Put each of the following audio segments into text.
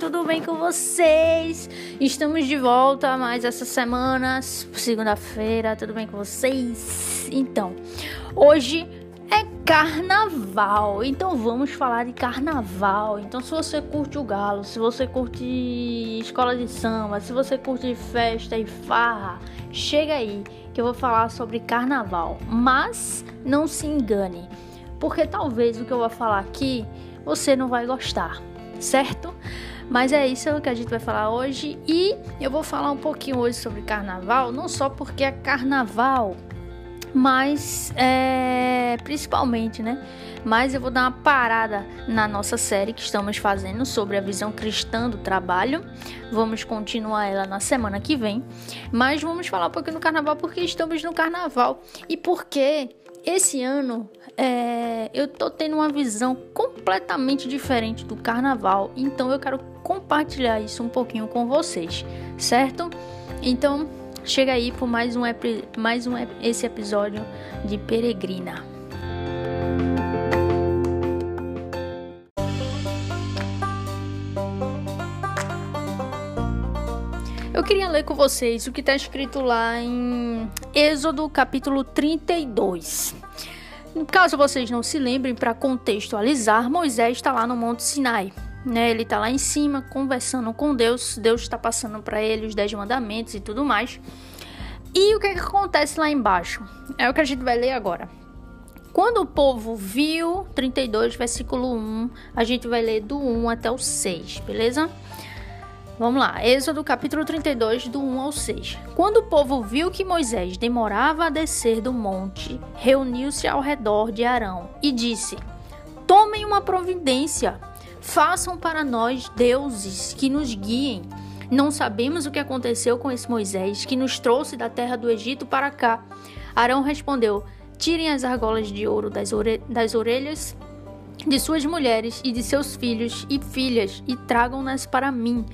tudo bem com vocês? Estamos de volta mais essa semana, segunda-feira, tudo bem com vocês? Então, hoje é carnaval, então vamos falar de carnaval. Então, se você curte o galo, se você curte escola de samba, se você curte festa e farra, chega aí que eu vou falar sobre carnaval. Mas não se engane, porque talvez o que eu vou falar aqui você não vai gostar certo? Mas é isso que a gente vai falar hoje e eu vou falar um pouquinho hoje sobre carnaval, não só porque é carnaval, mas é, principalmente, né? Mas eu vou dar uma parada na nossa série que estamos fazendo sobre a visão cristã do trabalho. Vamos continuar ela na semana que vem. Mas vamos falar um pouquinho do carnaval porque estamos no carnaval e porque esse ano é, eu tô tendo uma visão completamente diferente do carnaval, então eu quero compartilhar isso um pouquinho com vocês, certo? Então chega aí por mais um, mais um esse episódio de Peregrina. Eu queria ler com vocês o que está escrito lá em Êxodo capítulo 32. Caso vocês não se lembrem, para contextualizar, Moisés está lá no Monte Sinai. Né? Ele está lá em cima conversando com Deus. Deus está passando para ele os dez mandamentos e tudo mais. E o que, é que acontece lá embaixo? É o que a gente vai ler agora. Quando o povo viu, 32, versículo 1, a gente vai ler do 1 até o 6, beleza? Vamos lá, Êxodo capítulo 32, do 1 ao 6. Quando o povo viu que Moisés demorava a descer do monte, reuniu-se ao redor de Arão e disse: Tomem uma providência, façam para nós deuses que nos guiem. Não sabemos o que aconteceu com esse Moisés que nos trouxe da terra do Egito para cá. Arão respondeu: Tirem as argolas de ouro das, ore das orelhas de suas mulheres e de seus filhos e filhas e tragam-nas para mim.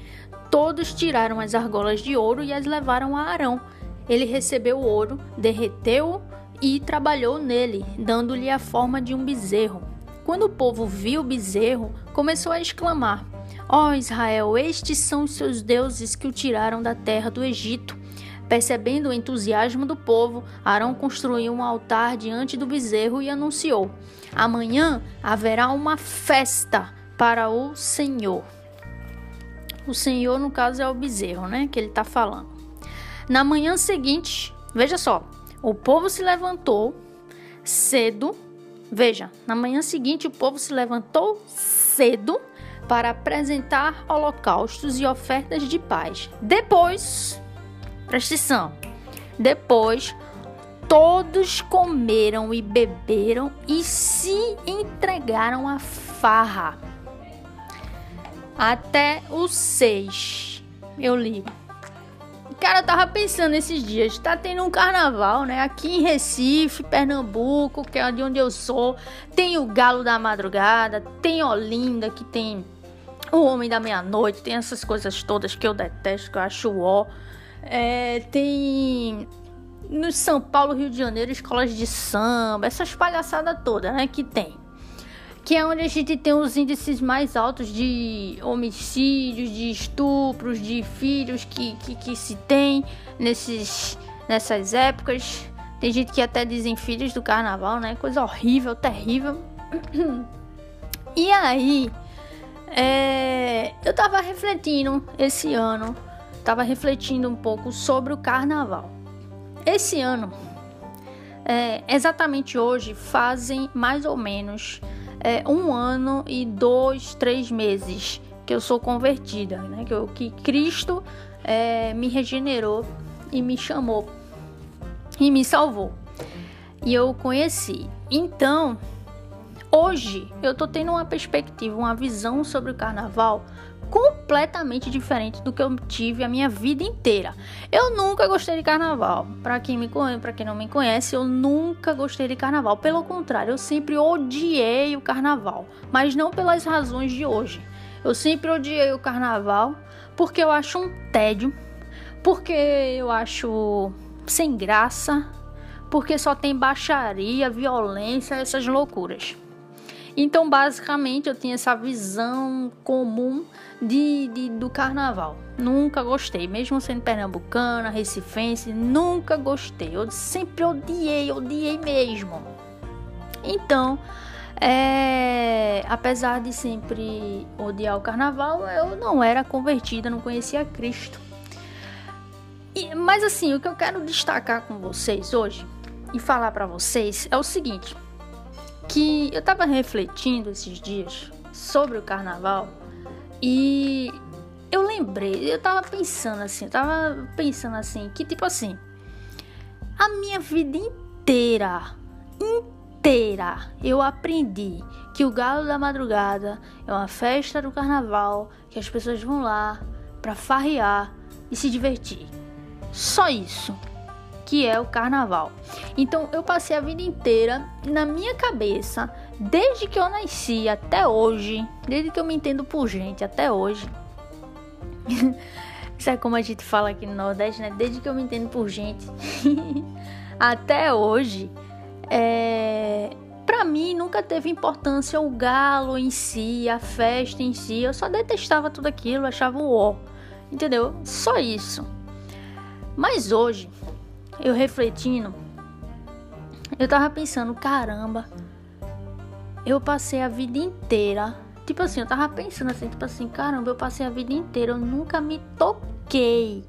Todos tiraram as argolas de ouro e as levaram a Arão. Ele recebeu o ouro, derreteu-o e trabalhou nele, dando-lhe a forma de um bezerro. Quando o povo viu o bezerro, começou a exclamar: Ó oh, Israel, estes são os seus deuses que o tiraram da terra do Egito. Percebendo o entusiasmo do povo, Arão construiu um altar diante do bezerro e anunciou: Amanhã haverá uma festa para o Senhor. O Senhor, no caso, é o bezerro, né? Que ele está falando. Na manhã seguinte, veja só, o povo se levantou cedo. Veja, na manhã seguinte, o povo se levantou cedo para apresentar holocaustos e ofertas de paz. Depois, presta atenção, depois todos comeram e beberam e se entregaram à farra até o 6. Eu li. Cara, eu tava pensando esses dias, tá tendo um carnaval, né? Aqui em Recife, Pernambuco, que é de onde eu sou, tem o Galo da Madrugada, tem Olinda, que tem o Homem da Meia-Noite, tem essas coisas todas que eu detesto, que eu acho ó. É, tem no São Paulo, Rio de Janeiro, escolas de samba, essas palhaçadas todas, né? Que tem que é onde a gente tem os índices mais altos de homicídios, de estupros, de filhos que, que, que se tem nesses, nessas épocas. Tem gente que até dizem filhos do carnaval, né? Coisa horrível, terrível. E aí, é, eu tava refletindo esse ano, tava refletindo um pouco sobre o carnaval. Esse ano, é, exatamente hoje, fazem mais ou menos é, um ano e dois, três meses que eu sou convertida, né? Que, eu, que Cristo é, me regenerou e me chamou e me salvou. E eu conheci. Então, hoje eu tô tendo uma perspectiva, uma visão sobre o carnaval completamente diferente do que eu tive a minha vida inteira. Eu nunca gostei de carnaval. Para quem me conhece, para quem não me conhece, eu nunca gostei de carnaval. Pelo contrário, eu sempre odiei o carnaval, mas não pelas razões de hoje. Eu sempre odiei o carnaval porque eu acho um tédio, porque eu acho sem graça, porque só tem baixaria, violência, essas loucuras. Então, basicamente, eu tinha essa visão comum de, de, do carnaval. Nunca gostei, mesmo sendo pernambucana, recifense, nunca gostei. Eu sempre odiei, odiei mesmo. Então, é, apesar de sempre odiar o carnaval, eu não era convertida, não conhecia Cristo. E, mas assim, o que eu quero destacar com vocês hoje e falar para vocês é o seguinte: que eu tava refletindo esses dias sobre o carnaval e eu lembrei, eu tava pensando assim, eu tava pensando assim, que tipo assim, a minha vida inteira, inteira, eu aprendi que o Galo da Madrugada é uma festa do carnaval, que as pessoas vão lá para farrear e se divertir. Só isso que é o carnaval. Então eu passei a vida inteira na minha cabeça, desde que eu nasci até hoje, desde que eu me entendo por gente até hoje. Isso é como a gente fala aqui no Nordeste, né? Desde que eu me entendo por gente até hoje, é... para mim nunca teve importância o galo em si, a festa em si. Eu só detestava tudo aquilo, achava o ó, entendeu? Só isso. Mas hoje, eu refletindo, eu tava pensando, caramba, eu passei a vida inteira. Tipo assim, eu tava pensando assim, tipo assim, caramba, eu passei a vida inteira, eu nunca me toquei.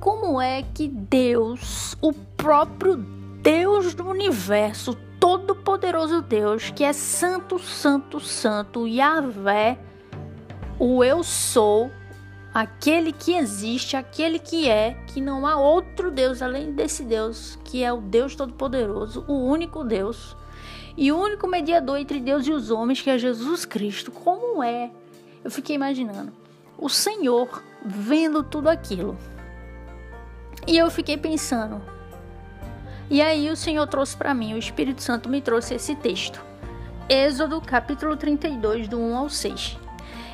Como é que Deus, o próprio Deus do universo, todo-poderoso Deus, que é santo, santo, santo, Yahvé, o eu sou, aquele que existe, aquele que é, que não há outro Deus além desse Deus, que é o Deus Todo-Poderoso, o único Deus e o único mediador entre Deus e os homens, que é Jesus Cristo. Como é? Eu fiquei imaginando o Senhor vendo tudo aquilo. E eu fiquei pensando. E aí o Senhor trouxe para mim, o Espírito Santo me trouxe esse texto. Êxodo capítulo 32, do 1 ao 6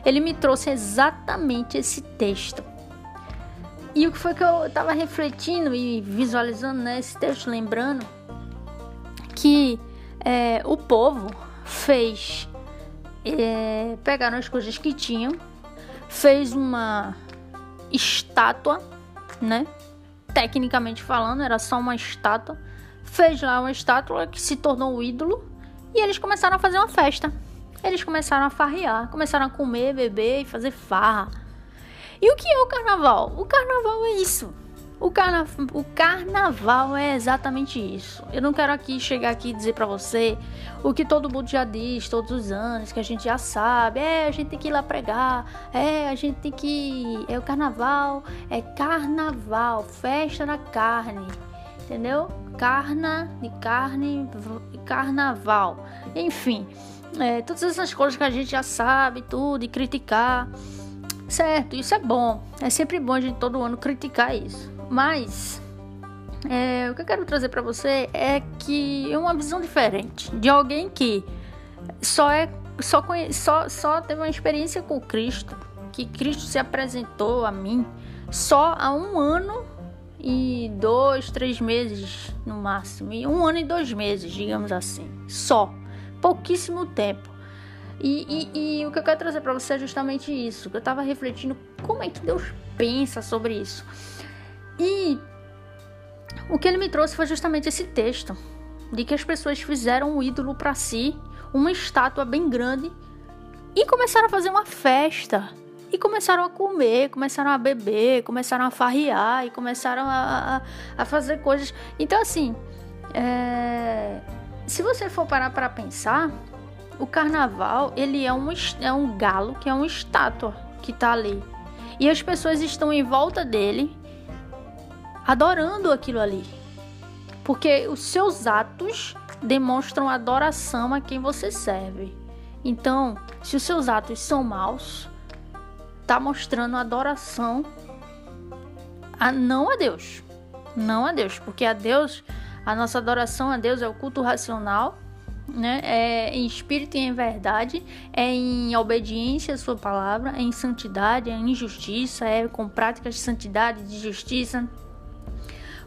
ele me trouxe exatamente esse texto. E o que foi que eu estava refletindo e visualizando né, esse texto, lembrando que é, o povo fez, é, pegaram as coisas que tinham, fez uma estátua, né? Tecnicamente falando, era só uma estátua. Fez lá uma estátua que se tornou o ídolo e eles começaram a fazer uma festa eles começaram a farrear, começaram a comer, beber e fazer farra. E o que é o carnaval? O carnaval é isso. O, carna... o carnaval é exatamente isso. Eu não quero aqui chegar aqui e dizer para você o que todo mundo já diz todos os anos, que a gente já sabe. É, a gente tem que ir lá pregar. É, a gente tem que. É o carnaval. É carnaval, festa da carne. Entendeu? Carna de carne, carnaval. Enfim. É, todas essas coisas que a gente já sabe, tudo, e criticar. Certo, isso é bom. É sempre bom a gente todo ano criticar isso. Mas é, o que eu quero trazer para você é que é uma visão diferente de alguém que só é só, conhe, só, só teve uma experiência com Cristo, que Cristo se apresentou a mim só há um ano e dois, três meses no máximo, um ano e dois meses, digamos assim, só pouquíssimo tempo. E, e, e, o que eu quero trazer para você é justamente isso. Eu estava refletindo como é que Deus pensa sobre isso. E o que ele me trouxe foi justamente esse texto de que as pessoas fizeram um ídolo para si, uma estátua bem grande e começaram a fazer uma festa. E começaram a comer, começaram a beber, começaram a farrear e começaram a, a, a fazer coisas. Então, assim, é se você for parar para pensar, o carnaval ele é um, é um galo que é uma estátua que está ali. E as pessoas estão em volta dele adorando aquilo ali. Porque os seus atos demonstram adoração a quem você serve. Então, se os seus atos são maus, tá mostrando adoração a não a Deus. Não a Deus, porque a Deus a nossa adoração a Deus é o culto racional, né? É em espírito e em verdade, é em obediência à sua palavra, é em santidade, é em justiça, é com práticas de santidade, de justiça.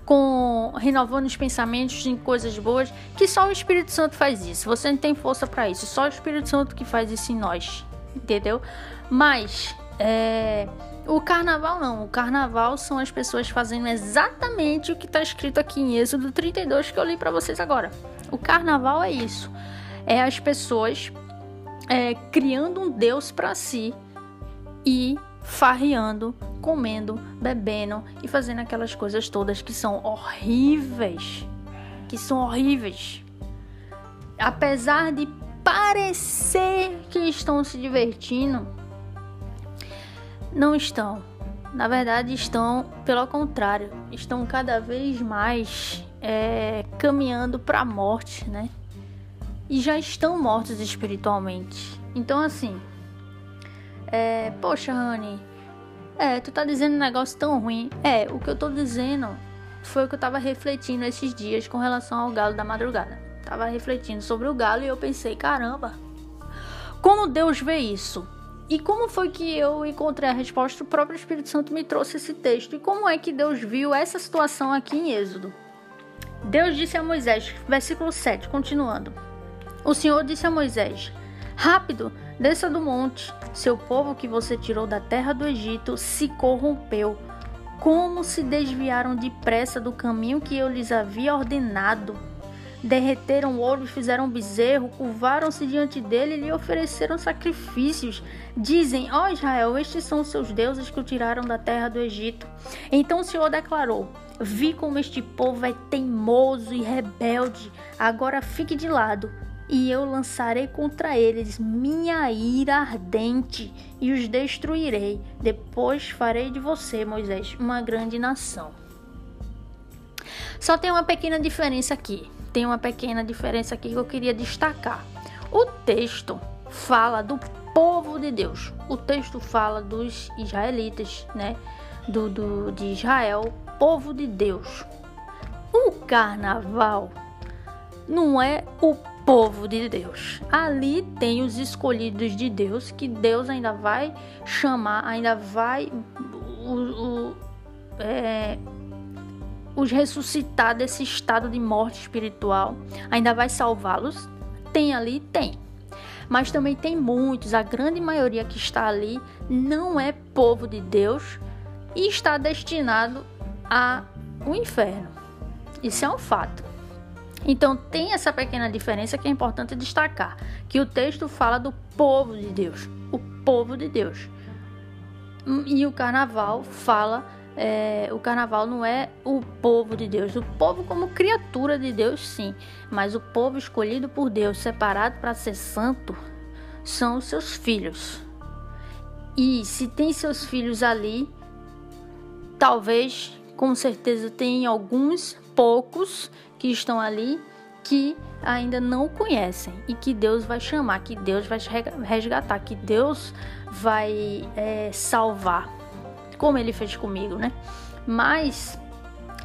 com renovando os pensamentos em coisas boas, que só o Espírito Santo faz isso. Você não tem força para isso, só o Espírito Santo que faz isso em nós, entendeu? Mas é, o carnaval não, o carnaval são as pessoas fazendo exatamente o que está escrito aqui em Êxodo 32 que eu li para vocês agora. O carnaval é isso, é as pessoas é, criando um Deus para si e farreando, comendo, bebendo e fazendo aquelas coisas todas que são horríveis. Que são horríveis. Apesar de parecer que estão se divertindo, não estão. Na verdade, estão, pelo contrário, estão cada vez mais é, caminhando para a morte, né? E já estão mortos espiritualmente. Então, assim, é, poxa, Honey, é, tu tá dizendo um negócio tão ruim. É, o que eu tô dizendo foi o que eu tava refletindo esses dias com relação ao galo da madrugada. Tava refletindo sobre o galo e eu pensei, caramba, como Deus vê isso? E como foi que eu encontrei a resposta? O próprio Espírito Santo me trouxe esse texto. E como é que Deus viu essa situação aqui em Êxodo? Deus disse a Moisés, versículo 7, continuando. O Senhor disse a Moisés: Rápido, desça do monte. Seu povo que você tirou da terra do Egito se corrompeu. Como se desviaram depressa do caminho que eu lhes havia ordenado. Derreteram ouro fizeram bezerro, curvaram-se diante dele e lhe ofereceram sacrifícios. Dizem: Ó oh Israel, estes são os seus deuses que o tiraram da terra do Egito. Então o Senhor declarou: Vi como este povo é teimoso e rebelde. Agora fique de lado e eu lançarei contra eles minha ira ardente e os destruirei. Depois farei de você, Moisés, uma grande nação. Só tem uma pequena diferença aqui. Tem uma pequena diferença aqui que eu queria destacar. O texto fala do povo de Deus. O texto fala dos israelitas, né? Do, do de Israel, povo de Deus. O carnaval não é o povo de Deus. Ali tem os escolhidos de Deus, que Deus ainda vai chamar, ainda vai o, o, é, os ressuscitar desse estado de morte espiritual, ainda vai salvá-los. Tem ali? Tem. Mas também tem muitos, a grande maioria que está ali não é povo de Deus e está destinado ao inferno. Isso é um fato. Então tem essa pequena diferença que é importante destacar, que o texto fala do povo de Deus, o povo de Deus. E o carnaval fala, é, o carnaval não é o povo de Deus, o povo como criatura de Deus sim, mas o povo escolhido por Deus, separado para ser santo, são os seus filhos. E se tem seus filhos ali, talvez, com certeza tem alguns poucos que estão ali que ainda não conhecem e que Deus vai chamar, que Deus vai resgatar, que Deus vai é, salvar, como Ele fez comigo, né? Mas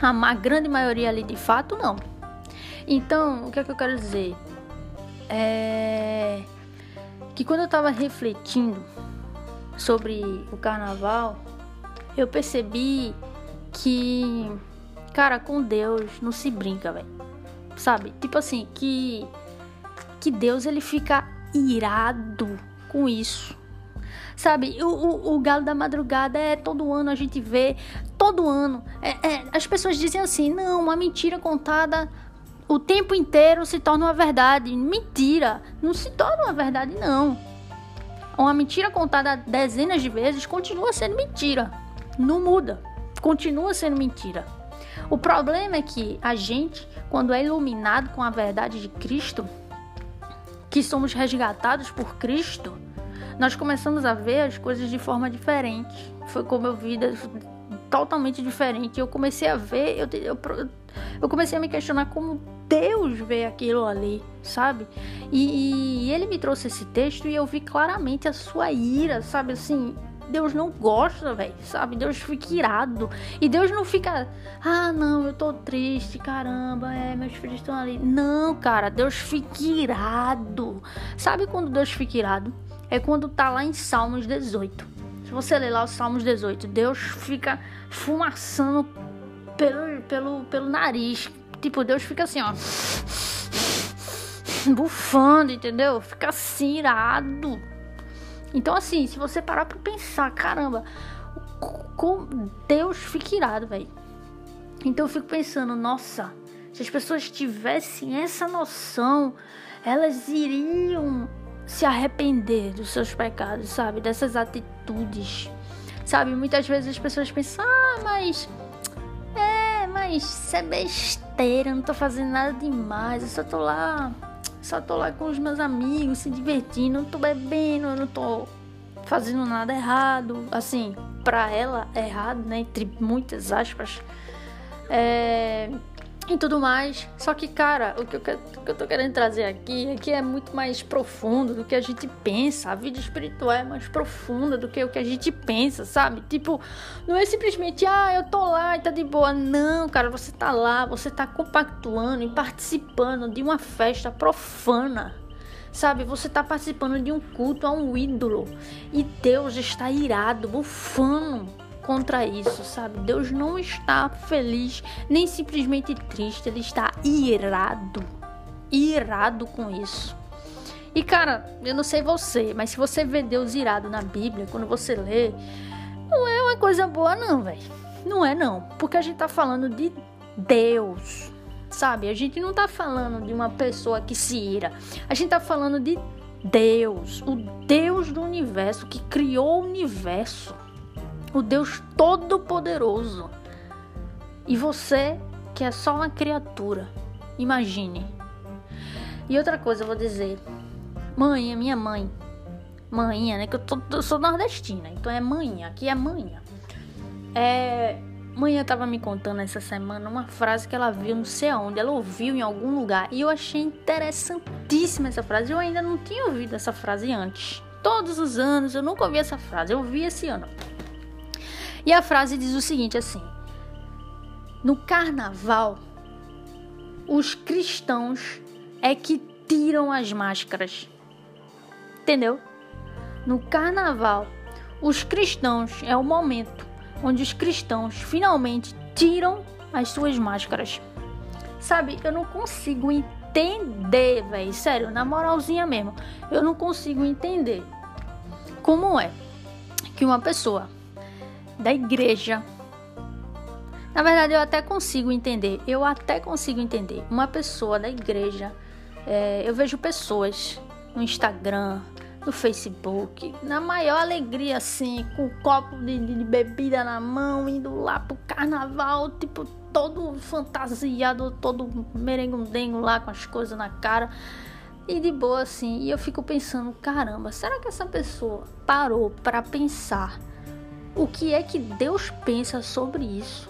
a grande maioria ali de fato não. Então, o que é que eu quero dizer? É que quando eu estava refletindo sobre o carnaval, eu percebi que Cara, com Deus não se brinca, velho. Sabe? Tipo assim, que que Deus ele fica irado com isso. Sabe, o, o, o, Galo da Madrugada é todo ano a gente vê, todo ano. É, é, as pessoas dizem assim: não, uma mentira contada o tempo inteiro se torna uma verdade. Mentira, não se torna uma verdade, não. Uma mentira contada dezenas de vezes continua sendo mentira. Não muda, continua sendo mentira. O problema é que a gente, quando é iluminado com a verdade de Cristo, que somos resgatados por Cristo, nós começamos a ver as coisas de forma diferente. Foi como eu vi totalmente diferente. Eu comecei a ver, eu, eu, eu comecei a me questionar como Deus vê aquilo ali, sabe? E, e ele me trouxe esse texto e eu vi claramente a sua ira, sabe? Assim, Deus não gosta, velho, sabe? Deus fica irado. E Deus não fica, ah, não, eu tô triste, caramba, é, meus filhos estão ali. Não, cara, Deus fica irado. Sabe quando Deus fica irado? É quando tá lá em Salmos 18. Se você ler lá os Salmos 18, Deus fica fumaçando pelo, pelo, pelo nariz. Tipo, Deus fica assim, ó. Bufando, entendeu? Fica assim, irado. Então, assim, se você parar pra pensar, caramba, com Deus fica irado, velho. Então eu fico pensando, nossa, se as pessoas tivessem essa noção, elas iriam se arrepender dos seus pecados, sabe? Dessas atitudes. Sabe, muitas vezes as pessoas pensam, ah, mas. É, mas isso é besteira, eu não tô fazendo nada demais, eu só tô lá. Só tô lá com os meus amigos, se divertindo, não tô bebendo, eu não tô fazendo nada errado. Assim, pra ela, é errado, né? Entre muitas aspas. É, e tudo mais. Só que, cara, o que, eu, o que eu tô querendo trazer aqui é que é muito mais profundo do que a gente pensa. A vida espiritual é mais profunda do que o que a gente pensa, sabe? Tipo, não é simplesmente, ah, eu tô lá e tá de boa. Não, cara, você tá lá, você tá compactuando e participando de uma festa profana. Sabe, você está participando de um culto a um ídolo e Deus está irado, bufando contra isso, sabe? Deus não está feliz nem simplesmente triste, ele está irado. Irado com isso. E cara, eu não sei você, mas se você vê Deus irado na Bíblia, quando você lê, não é uma coisa boa não, velho. Não é não, porque a gente tá falando de Deus. Sabe? A gente não tá falando de uma pessoa que se ira. A gente tá falando de Deus, o Deus do universo que criou o universo o Deus Todo-Poderoso. E você, que é só uma criatura, imagine. E outra coisa eu vou dizer: mãe, minha mãe, mãinha, né? Que eu, tô, eu sou nordestina, então é mãe, aqui é mãe. É. Mãe tava me contando essa semana uma frase que ela viu não sei aonde, ela ouviu em algum lugar e eu achei interessantíssima essa frase. Eu ainda não tinha ouvido essa frase antes. Todos os anos eu nunca ouvi essa frase, eu ouvi esse ano. E a frase diz o seguinte assim: No carnaval, os cristãos é que tiram as máscaras. Entendeu? No carnaval, os cristãos é o momento onde os cristãos finalmente tiram as suas máscaras. Sabe, eu não consigo entender, velho, sério, na moralzinha mesmo. Eu não consigo entender como é que uma pessoa da igreja. Na verdade, eu até consigo entender. Eu até consigo entender. Uma pessoa da igreja. É, eu vejo pessoas no Instagram, no Facebook, na maior alegria, assim, com um copo de, de, bebida na mão, indo lá pro carnaval, tipo, todo fantasiado, todo merengundengo lá com as coisas na cara. E de boa, assim. E eu fico pensando, caramba, será que essa pessoa parou para pensar o que é que Deus pensa sobre isso?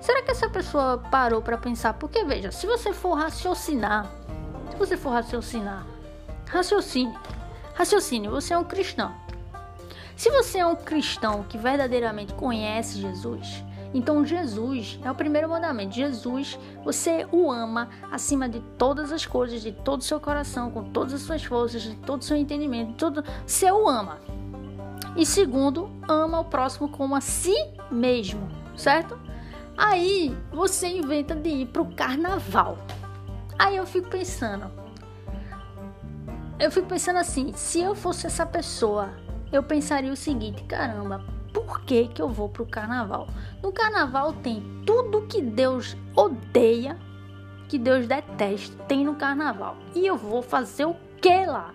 Será que essa pessoa parou para pensar? Porque veja, se você for raciocinar, se você for raciocinar, raciocine, raciocine, você é um cristão. Se você é um cristão que verdadeiramente conhece Jesus, então Jesus é o primeiro mandamento. Jesus, você o ama acima de todas as coisas, de todo o seu coração, com todas as suas forças, de todo o seu entendimento, tudo. Você o ama. E segundo, ama o próximo como a si mesmo, certo? Aí você inventa de ir pro carnaval. Aí eu fico pensando. Eu fico pensando assim, se eu fosse essa pessoa, eu pensaria o seguinte, caramba, por que que eu vou pro carnaval? No carnaval tem tudo que Deus odeia, que Deus detesta, tem no carnaval. E eu vou fazer o que lá?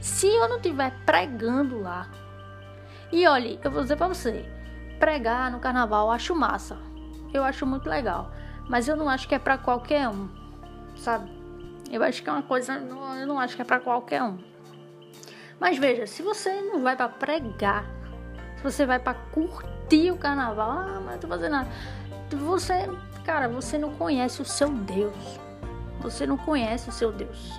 Se eu não estiver pregando lá, e olhe, eu vou dizer pra você: pregar no carnaval eu acho massa. Eu acho muito legal. Mas eu não acho que é pra qualquer um, sabe? Eu acho que é uma coisa. Eu não acho que é pra qualquer um. Mas veja, se você não vai para pregar, se você vai para curtir o carnaval, ah, mas não tô fazendo nada. Você, cara, você não conhece o seu Deus. Você não conhece o seu Deus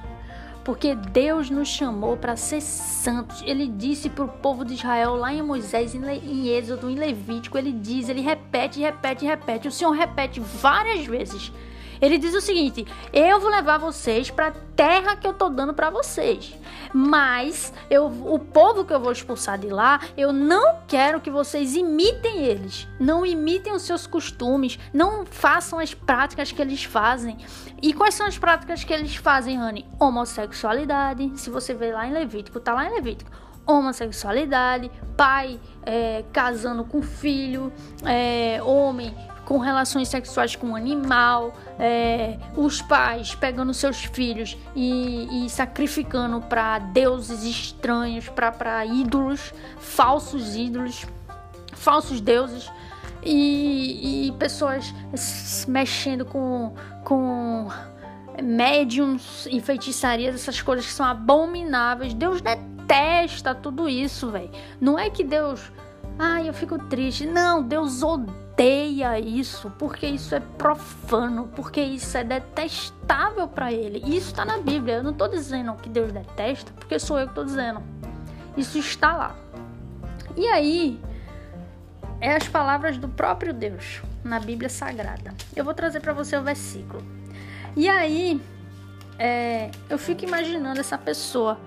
porque Deus nos chamou para ser santos. Ele disse para o povo de Israel lá em Moisés, em Êxodo, em Levítico, ele diz, ele repete, repete, repete. O Senhor repete várias vezes. Ele diz o seguinte: eu vou levar vocês para a terra que eu tô dando para vocês. Mas eu, o povo que eu vou expulsar de lá, eu não quero que vocês imitem eles. Não imitem os seus costumes, não façam as práticas que eles fazem. E quais são as práticas que eles fazem, Rani? Homossexualidade. Se você vê lá em Levítico, tá lá em Levítico homossexualidade, pai é, casando com filho, é, homem com relações sexuais com um animal, é, os pais pegando seus filhos e, e sacrificando para deuses estranhos, para ídolos, falsos ídolos, falsos deuses. E, e pessoas mexendo com, com médiums e feitiçarias, essas coisas que são abomináveis. Deus detesta tudo isso, velho. Não é que Deus. Ai, eu fico triste. Não, Deus odeia isso, porque isso é profano, porque isso é detestável para ele. Isso está na Bíblia. Eu não estou dizendo que Deus detesta, porque sou eu que estou dizendo. Isso está lá. E aí, é as palavras do próprio Deus na Bíblia Sagrada. Eu vou trazer para você o versículo. E aí, é, eu fico imaginando essa pessoa.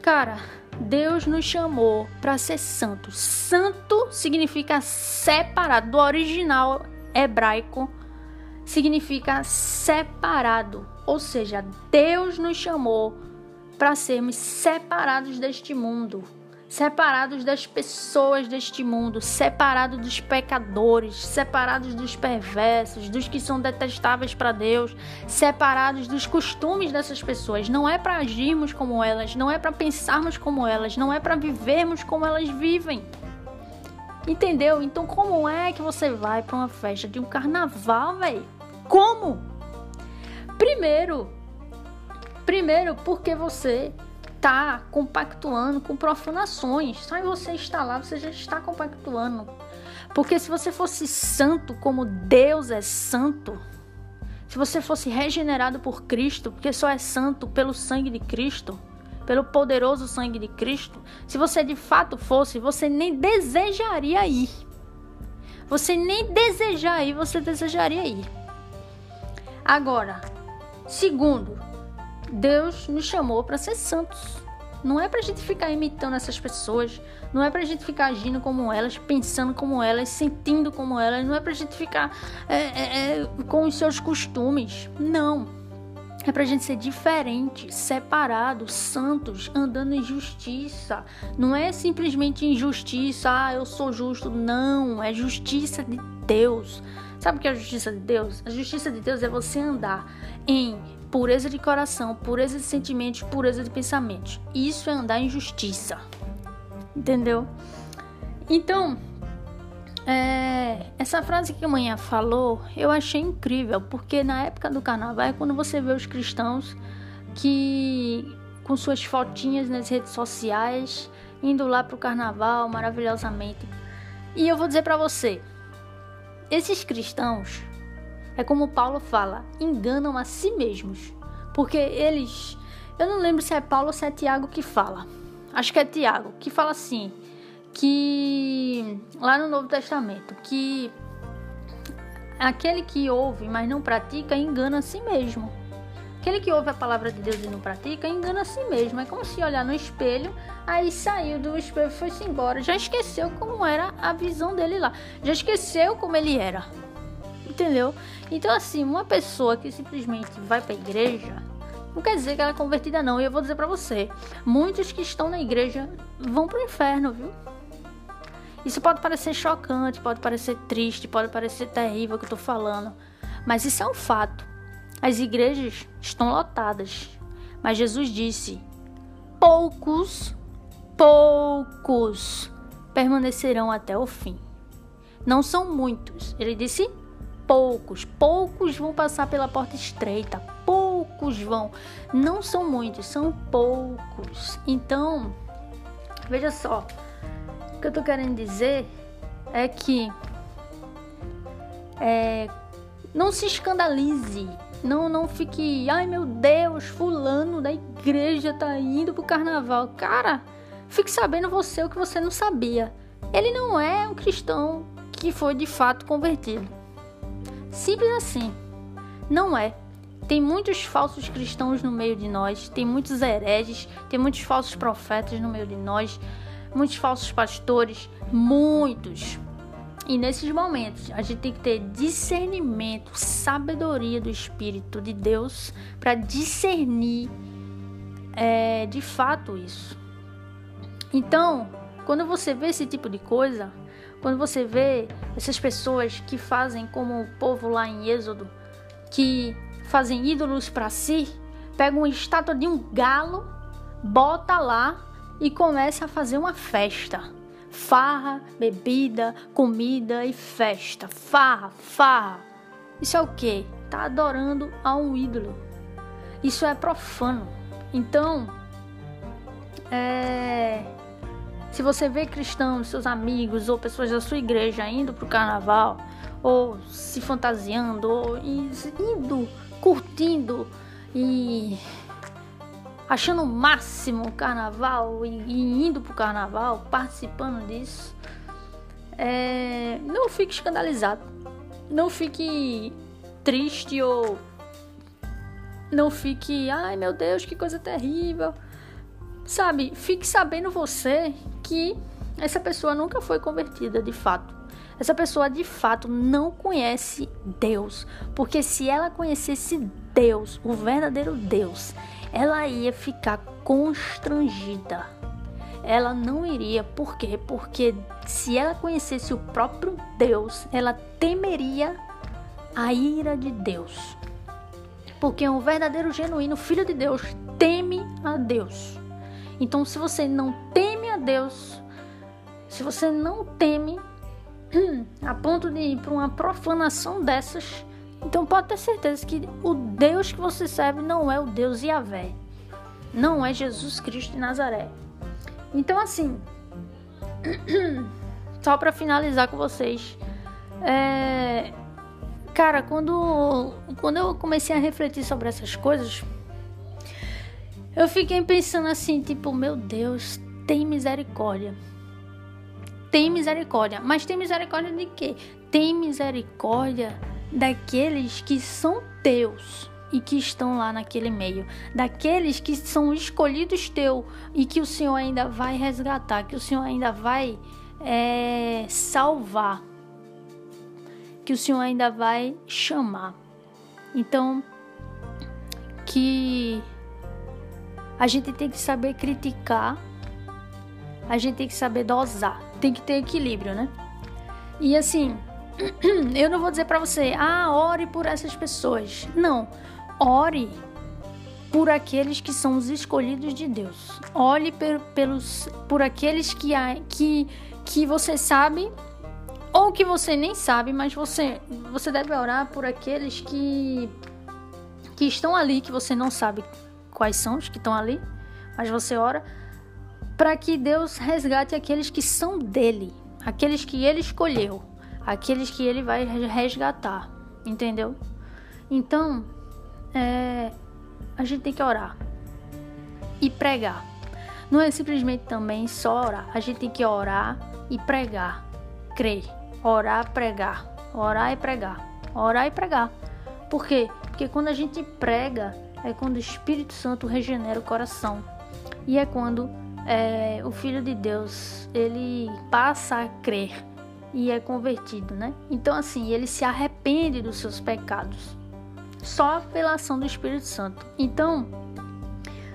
Cara, Deus nos chamou para ser santo. Santo significa separado. Do original hebraico significa separado. Ou seja, Deus nos chamou para sermos separados deste mundo separados das pessoas deste mundo, separados dos pecadores, separados dos perversos, dos que são detestáveis para Deus, separados dos costumes dessas pessoas. Não é para agirmos como elas, não é para pensarmos como elas, não é para vivermos como elas vivem. Entendeu? Então como é que você vai para uma festa de um carnaval, velho? Como? Primeiro, primeiro porque você está compactuando com profanações. Só em você estar lá, você já está compactuando. Porque se você fosse santo como Deus é santo, se você fosse regenerado por Cristo, porque só é santo pelo sangue de Cristo, pelo poderoso sangue de Cristo, se você de fato fosse, você nem desejaria ir. Você nem desejar ir, você desejaria ir. Agora, segundo, Deus nos chamou para ser santos. Não é para a gente ficar imitando essas pessoas, não é para a gente ficar agindo como elas, pensando como elas, sentindo como elas, não é para a gente ficar é, é, é, com os seus costumes. Não. É para a gente ser diferente, separado, santos, andando em justiça. Não é simplesmente injustiça, ah, eu sou justo. Não, é justiça de Deus. Sabe o que é a justiça de Deus? A justiça de Deus é você andar em pureza de coração, pureza de sentimentos, pureza de pensamentos. Isso é andar em justiça. Entendeu? Então, é, essa frase que a manhã falou, eu achei incrível, porque na época do carnaval é quando você vê os cristãos que com suas fotinhas nas redes sociais, indo lá pro carnaval maravilhosamente. E eu vou dizer para você, esses cristãos é como Paulo fala, enganam a si mesmos. Porque eles. Eu não lembro se é Paulo ou se é Tiago que fala. Acho que é Tiago, que fala assim: que. Lá no Novo Testamento, que. Aquele que ouve, mas não pratica, engana a si mesmo. Aquele que ouve a palavra de Deus e não pratica, engana a si mesmo. É como se olhar no espelho, aí saiu do espelho foi-se embora. Já esqueceu como era a visão dele lá. Já esqueceu como ele era entendeu? Então, assim, uma pessoa que simplesmente vai para a igreja não quer dizer que ela é convertida, não. E eu vou dizer para você: muitos que estão na igreja vão pro inferno, viu? Isso pode parecer chocante, pode parecer triste, pode parecer terrível o que eu tô falando, mas isso é um fato. As igrejas estão lotadas, mas Jesus disse: poucos, poucos permanecerão até o fim. Não são muitos. Ele disse poucos, poucos vão passar pela porta estreita, poucos vão, não são muitos, são poucos. Então, veja só, o que eu tô querendo dizer é que é, não se escandalize, não, não fique, ai meu Deus, fulano da igreja tá indo pro carnaval. Cara, fique sabendo você o que você não sabia. Ele não é um cristão que foi de fato convertido. Simples assim. Não é. Tem muitos falsos cristãos no meio de nós, tem muitos hereges, tem muitos falsos profetas no meio de nós, muitos falsos pastores, muitos. E nesses momentos a gente tem que ter discernimento, sabedoria do Espírito de Deus para discernir é, de fato isso. Então, quando você vê esse tipo de coisa, quando você vê essas pessoas que fazem como o povo lá em Êxodo, que fazem ídolos para si, pegam uma estátua de um galo, bota lá e começa a fazer uma festa farra, bebida, comida e festa. Farra, farra. Isso é o que? Tá adorando a um ídolo. Isso é profano. Então, é... se você vê cristãos, seus amigos ou pessoas da sua igreja indo pro carnaval, ou se fantasiando, ou indo, curtindo e achando o máximo o carnaval e, indo pro carnaval, participando disso, é, não fique escandalizado. Não fique triste ou não fique, ai meu Deus, que coisa terrível. Sabe, fique sabendo você que essa pessoa nunca foi convertida de fato. Essa pessoa de fato não conhece Deus, porque se ela conhecesse Deus, o verdadeiro Deus, ela ia ficar constrangida. Ela não iria, por quê? Porque se ela conhecesse o próprio Deus, ela temeria a ira de Deus. Porque um verdadeiro, genuíno filho de Deus teme a Deus. Então, se você não teme a Deus, se você não teme a ponto de ir para uma profanação dessas, então pode ter certeza que o Deus que você serve não é o Deus Yahvé. Não é Jesus Cristo de Nazaré. Então assim, só para finalizar com vocês, é... cara, quando quando eu comecei a refletir sobre essas coisas, eu fiquei pensando assim, tipo, meu Deus, tem misericórdia. Tem misericórdia, mas tem misericórdia de quê? Tem misericórdia daqueles que são teus e que estão lá naquele meio, daqueles que são escolhidos teu e que o Senhor ainda vai resgatar, que o Senhor ainda vai é, salvar, que o Senhor ainda vai chamar. Então, que a gente tem que saber criticar, a gente tem que saber dosar, tem que ter equilíbrio, né? E assim, eu não vou dizer para você, ah, ore por essas pessoas. Não, ore por aqueles que são os escolhidos de Deus. Ore per, pelos, por aqueles que, que, que você sabe ou que você nem sabe, mas você, você deve orar por aqueles que, que estão ali, que você não sabe quais são os que estão ali, mas você ora para que Deus resgate aqueles que são dele, aqueles que ele escolheu aqueles que ele vai resgatar, entendeu? Então, é, a gente tem que orar e pregar. Não é simplesmente também só orar, a gente tem que orar e pregar, crer, orar, pregar, orar e pregar, orar e pregar. Por quê? Porque quando a gente prega, é quando o Espírito Santo regenera o coração e é quando é, o Filho de Deus ele passa a crer e é convertido, né? Então, assim, ele se arrepende dos seus pecados só pela ação do Espírito Santo. Então,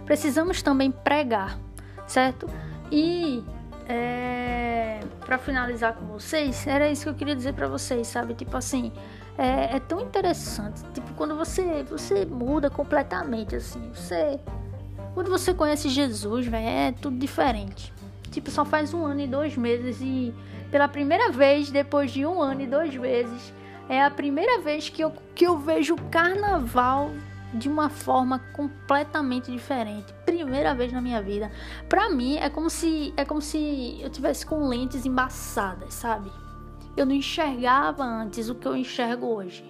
precisamos também pregar, certo? E é, para finalizar com vocês, era isso que eu queria dizer para vocês, sabe? Tipo assim, é, é, tão interessante. Tipo, quando você você muda completamente, assim, você quando você conhece Jesus, velho, é tudo diferente. Tipo, só faz um ano e dois meses e pela primeira vez, depois de um ano e dois meses, é a primeira vez que eu, que eu vejo o carnaval de uma forma completamente diferente. Primeira vez na minha vida. Pra mim é como se é como se eu tivesse com lentes embaçadas, sabe? Eu não enxergava antes o que eu enxergo hoje.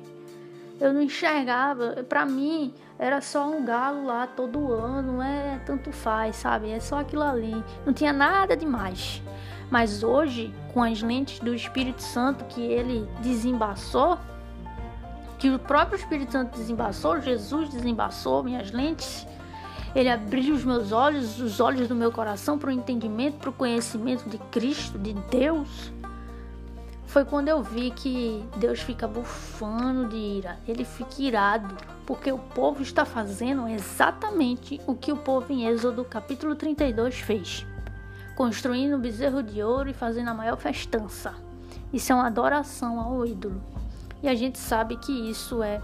Eu não enxergava, pra mim era só um galo lá todo ano, é tanto faz, sabe? É só aquilo ali. Não tinha nada demais. Mas hoje, com as lentes do Espírito Santo que ele desembaçou, que o próprio Espírito Santo desembaçou, Jesus desembaçou minhas lentes. Ele abriu os meus olhos, os olhos do meu coração para o entendimento, para o conhecimento de Cristo, de Deus. Foi quando eu vi que Deus fica bufando de ira, ele fica irado, porque o povo está fazendo exatamente o que o povo em Êxodo capítulo 32 fez construindo bezerro de ouro e fazendo a maior festança. Isso é uma adoração ao ídolo. E a gente sabe que isso é,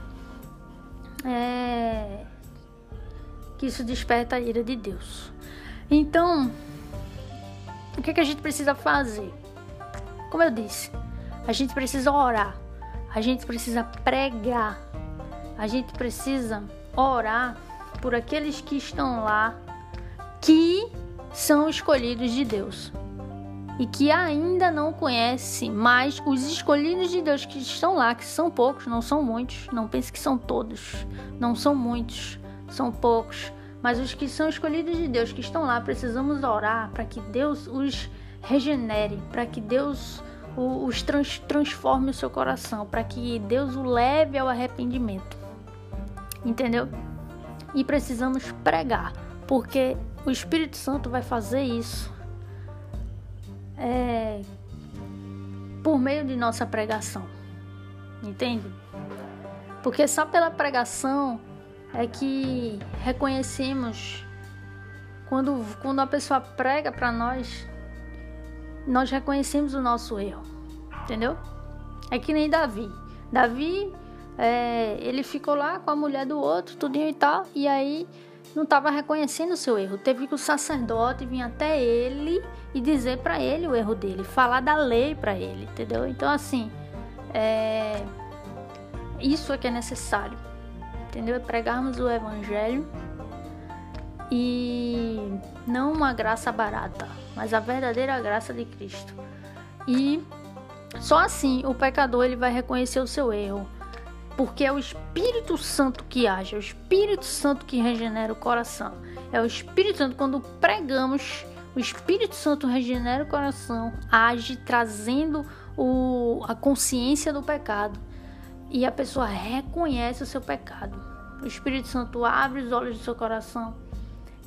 é que isso desperta a ira de Deus. Então, o que, é que a gente precisa fazer? Como eu disse, a gente precisa orar, a gente precisa pregar, a gente precisa orar por aqueles que estão lá que são escolhidos de Deus e que ainda não conhecem, mas os escolhidos de Deus que estão lá, que são poucos, não são muitos, não pense que são todos, não são muitos, são poucos, mas os que são escolhidos de Deus que estão lá, precisamos orar para que Deus os regenere, para que Deus os trans, transforme o seu coração, para que Deus o leve ao arrependimento. Entendeu? E precisamos pregar, porque o Espírito Santo vai fazer isso é, por meio de nossa pregação, entende? Porque só pela pregação é que reconhecemos quando, quando a pessoa prega para nós, nós reconhecemos o nosso erro, entendeu? É que nem Davi. Davi, é, ele ficou lá com a mulher do outro, tudinho e tal, e aí não estava reconhecendo o seu erro. Teve que o sacerdote vir até ele e dizer para ele o erro dele, falar da lei para ele, entendeu? Então, assim, é... isso é que é necessário, entendeu? É pregarmos o evangelho e não uma graça barata, mas a verdadeira graça de Cristo. E só assim o pecador ele vai reconhecer o seu erro porque é o Espírito Santo que age, é o Espírito Santo que regenera o coração. É o Espírito Santo, quando pregamos, o Espírito Santo regenera o coração, age trazendo o, a consciência do pecado e a pessoa reconhece o seu pecado. O Espírito Santo abre os olhos do seu coração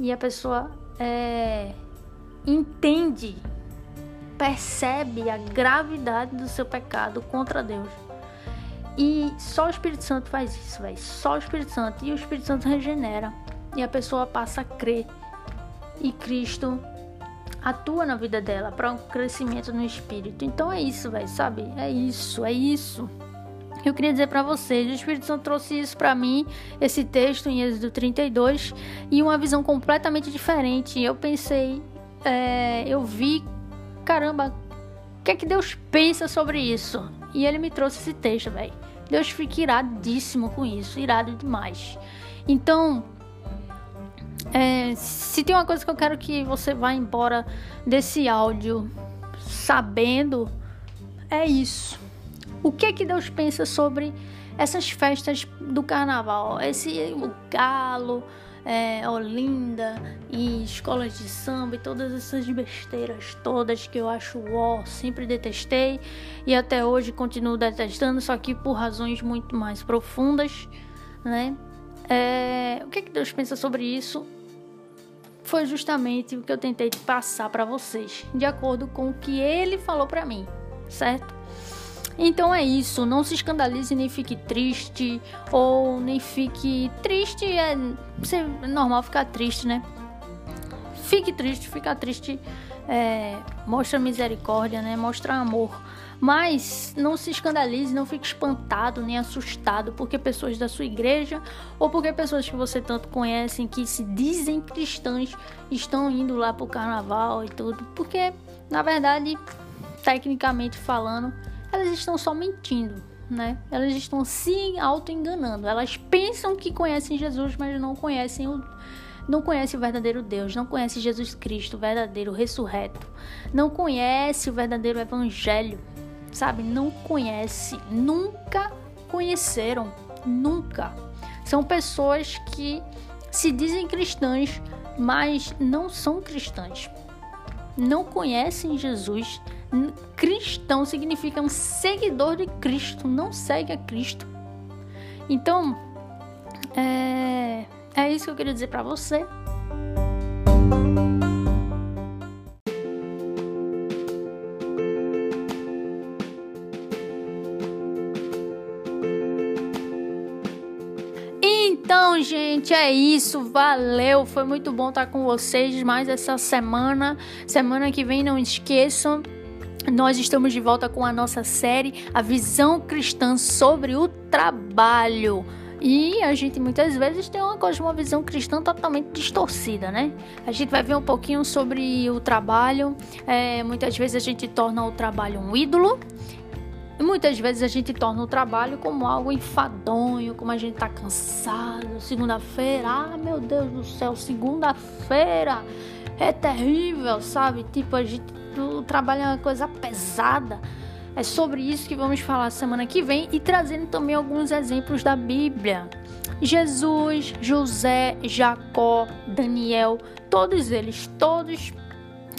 e a pessoa é, entende, percebe a gravidade do seu pecado contra Deus. E só o Espírito Santo faz isso, velho. Só o Espírito Santo. E o Espírito Santo regenera. E a pessoa passa a crer. E Cristo atua na vida dela para um crescimento no espírito. Então é isso, velho, sabe? É isso, é isso. Eu queria dizer para vocês, o Espírito Santo trouxe isso para mim, esse texto em Êxodo 32, e uma visão completamente diferente. Eu pensei, é, eu vi, caramba, o que é que Deus pensa sobre isso? E ele me trouxe esse texto, velho. Deus fica iradíssimo com isso, irado demais. Então, é, se tem uma coisa que eu quero que você vá embora desse áudio sabendo, é isso. O que é que Deus pensa sobre essas festas do carnaval? Esse o galo, é, Olinda e escolas de samba e todas essas besteiras todas que eu acho ó, sempre detestei e até hoje continuo detestando, só que por razões muito mais profundas, né? É, o que, é que Deus pensa sobre isso? Foi justamente o que eu tentei passar para vocês, de acordo com o que Ele falou para mim, certo? Então é isso, não se escandalize nem fique triste ou nem fique triste, é, é normal ficar triste, né? Fique triste, fica triste, é, mostra misericórdia, né? Mostra amor. Mas não se escandalize, não fique espantado nem assustado porque pessoas da sua igreja ou porque pessoas que você tanto conhece que se dizem cristãs estão indo lá pro carnaval e tudo. Porque, na verdade, tecnicamente falando, elas estão só mentindo, né? Elas estão se auto-enganando. Elas pensam que conhecem Jesus, mas não conhecem o não conhece o verdadeiro Deus, não conhece Jesus Cristo, o verdadeiro ressurreto, não conhece o verdadeiro evangelho, sabe? Não conhece, nunca conheceram, nunca. São pessoas que se dizem cristãs, mas não são cristãs. Não conhecem Jesus, Cristão significa um seguidor de Cristo, não segue a Cristo. Então, é, é isso que eu queria dizer para você. Então, gente, é isso. Valeu. Foi muito bom estar com vocês mais essa semana. Semana que vem, não esqueçam. Nós estamos de volta com a nossa série A Visão Cristã sobre o Trabalho. E a gente muitas vezes tem uma visão cristã totalmente distorcida, né? A gente vai ver um pouquinho sobre o trabalho. É, muitas vezes a gente torna o trabalho um ídolo e muitas vezes a gente torna o trabalho como algo enfadonho, como a gente tá cansado. Segunda-feira, ah, meu Deus do céu, segunda-feira é terrível, sabe? Tipo, a gente, o trabalho é uma coisa pesada. É sobre isso que vamos falar semana que vem e trazendo também alguns exemplos da Bíblia. Jesus, José, Jacó, Daniel, todos eles, todos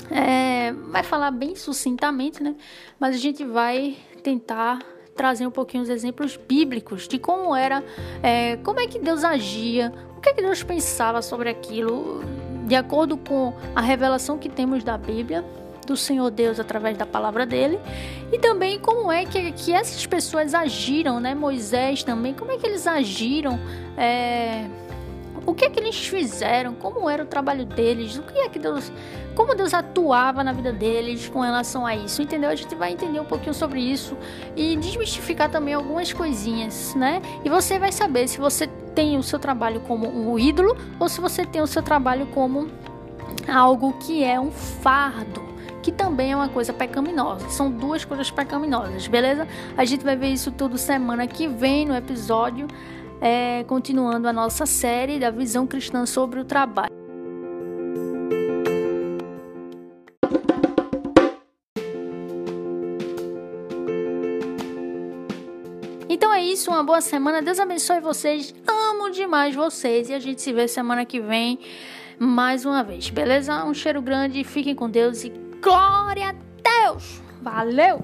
é, vai falar bem sucintamente, né? Mas a gente vai tentar trazer um pouquinho os exemplos bíblicos de como era, é, como é que Deus agia, o que, é que Deus pensava sobre aquilo, de acordo com a revelação que temos da Bíblia, do Senhor Deus através da palavra dele, e também como é que, que essas pessoas agiram, né? Moisés também, como é que eles agiram. É, o que é que eles fizeram, como era o trabalho deles, o que é que Deus, como Deus atuava na vida deles com relação a isso, entendeu? A gente vai entender um pouquinho sobre isso e desmistificar também algumas coisinhas, né? E você vai saber se você tem o seu trabalho como um ídolo ou se você tem o seu trabalho como algo que é um fardo que também é uma coisa pecaminosa. São duas coisas pecaminosas, beleza? A gente vai ver isso tudo semana que vem no episódio é, continuando a nossa série da visão cristã sobre o trabalho. Então é isso, uma boa semana. Deus abençoe vocês. Amo demais vocês e a gente se vê semana que vem mais uma vez, beleza? Um cheiro grande, fiquem com Deus e glória a Deus. Valeu!